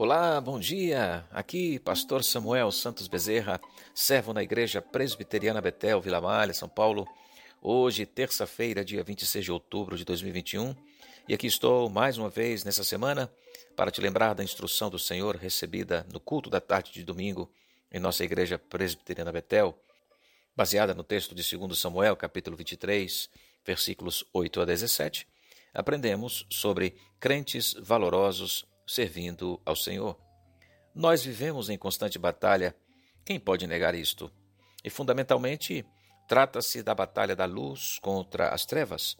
Olá, bom dia. Aqui, Pastor Samuel Santos Bezerra, servo na Igreja Presbiteriana Betel, Vila Malha, São Paulo. Hoje, terça-feira, dia 26 de outubro de 2021, e aqui estou mais uma vez nessa semana para te lembrar da instrução do Senhor recebida no culto da tarde de domingo em nossa Igreja Presbiteriana Betel, baseada no texto de 2 Samuel, capítulo 23, versículos 8 a 17. Aprendemos sobre crentes valorosos servindo ao Senhor. Nós vivemos em constante batalha, quem pode negar isto? E fundamentalmente, trata-se da batalha da luz contra as trevas.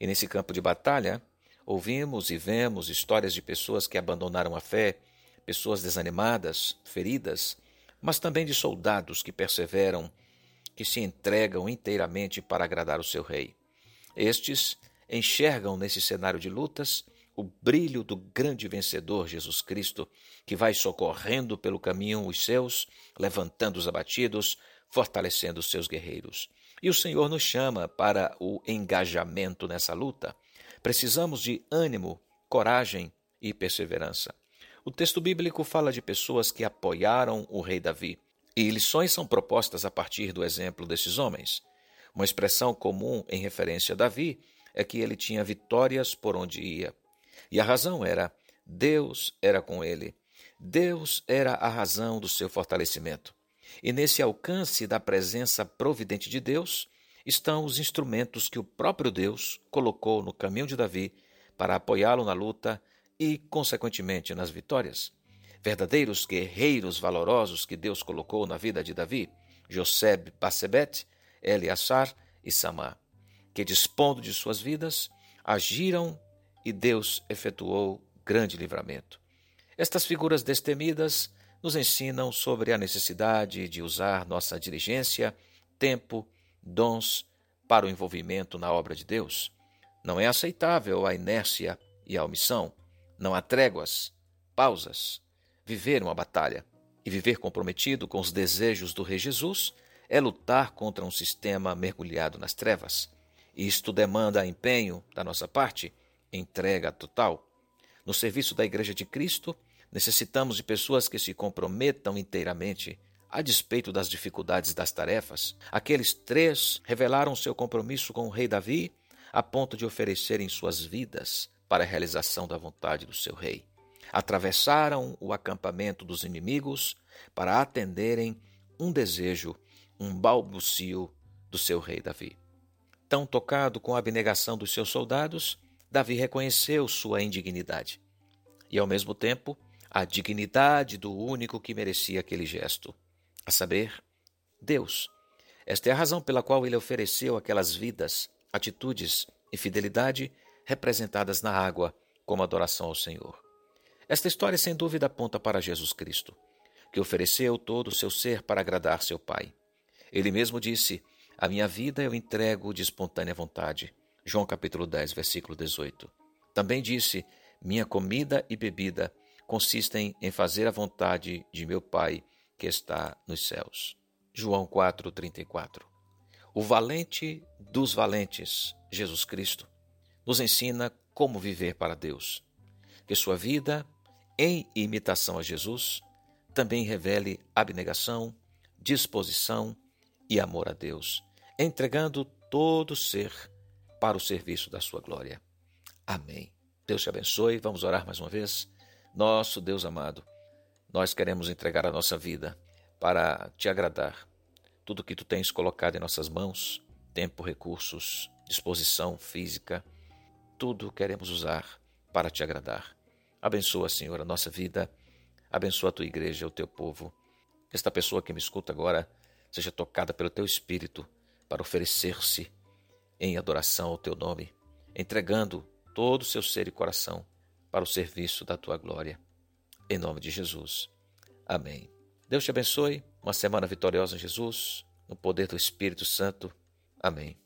E nesse campo de batalha, ouvimos e vemos histórias de pessoas que abandonaram a fé, pessoas desanimadas, feridas, mas também de soldados que perseveram, que se entregam inteiramente para agradar o seu rei. Estes enxergam nesse cenário de lutas o brilho do grande vencedor Jesus Cristo, que vai socorrendo pelo caminho os seus, levantando os abatidos, fortalecendo os seus guerreiros. E o Senhor nos chama para o engajamento nessa luta. Precisamos de ânimo, coragem e perseverança. O texto bíblico fala de pessoas que apoiaram o rei Davi, e lições são propostas a partir do exemplo desses homens. Uma expressão comum em referência a Davi é que ele tinha vitórias por onde ia. E a razão era: Deus era com ele. Deus era a razão do seu fortalecimento. E nesse alcance da presença providente de Deus estão os instrumentos que o próprio Deus colocou no caminho de Davi para apoiá-lo na luta e, consequentemente, nas vitórias. Verdadeiros guerreiros valorosos que Deus colocou na vida de Davi, Joseb, Bassebet, Eleazar e Samar, que dispondo de suas vidas, agiram e Deus efetuou grande livramento. Estas figuras destemidas nos ensinam sobre a necessidade de usar nossa diligência, tempo, dons para o envolvimento na obra de Deus. Não é aceitável a inércia e a omissão. Não há tréguas, pausas. Viver uma batalha e viver comprometido com os desejos do Rei Jesus é lutar contra um sistema mergulhado nas trevas. Isto demanda empenho da nossa parte entrega total. No serviço da Igreja de Cristo, necessitamos de pessoas que se comprometam inteiramente, a despeito das dificuldades das tarefas. Aqueles três revelaram seu compromisso com o rei Davi a ponto de oferecerem suas vidas para a realização da vontade do seu rei. Atravessaram o acampamento dos inimigos para atenderem um desejo, um balbucio do seu rei Davi. Tão tocado com a abnegação dos seus soldados, Davi reconheceu sua indignidade e, ao mesmo tempo, a dignidade do único que merecia aquele gesto, a saber, Deus. Esta é a razão pela qual ele ofereceu aquelas vidas, atitudes e fidelidade representadas na água como adoração ao Senhor. Esta história, sem dúvida, aponta para Jesus Cristo, que ofereceu todo o seu ser para agradar seu Pai. Ele mesmo disse: A minha vida eu entrego de espontânea vontade. João capítulo 10, versículo 18. Também disse: Minha comida e bebida consistem em fazer a vontade de meu Pai que está nos céus. João 4, 34. O valente dos valentes, Jesus Cristo, nos ensina como viver para Deus. Que sua vida, em imitação a Jesus, também revele abnegação, disposição e amor a Deus, entregando todo ser para o serviço da sua glória. Amém. Deus te abençoe. Vamos orar mais uma vez. Nosso Deus amado, nós queremos entregar a nossa vida para te agradar. Tudo que tu tens colocado em nossas mãos, tempo, recursos, disposição física, tudo queremos usar para te agradar. Abençoa, Senhor, a nossa vida. Abençoa a tua igreja, o teu povo. Esta pessoa que me escuta agora seja tocada pelo teu espírito para oferecer-se em adoração ao teu nome, entregando todo o seu ser e coração para o serviço da tua glória. Em nome de Jesus. Amém. Deus te abençoe. Uma semana vitoriosa em Jesus, no poder do Espírito Santo. Amém.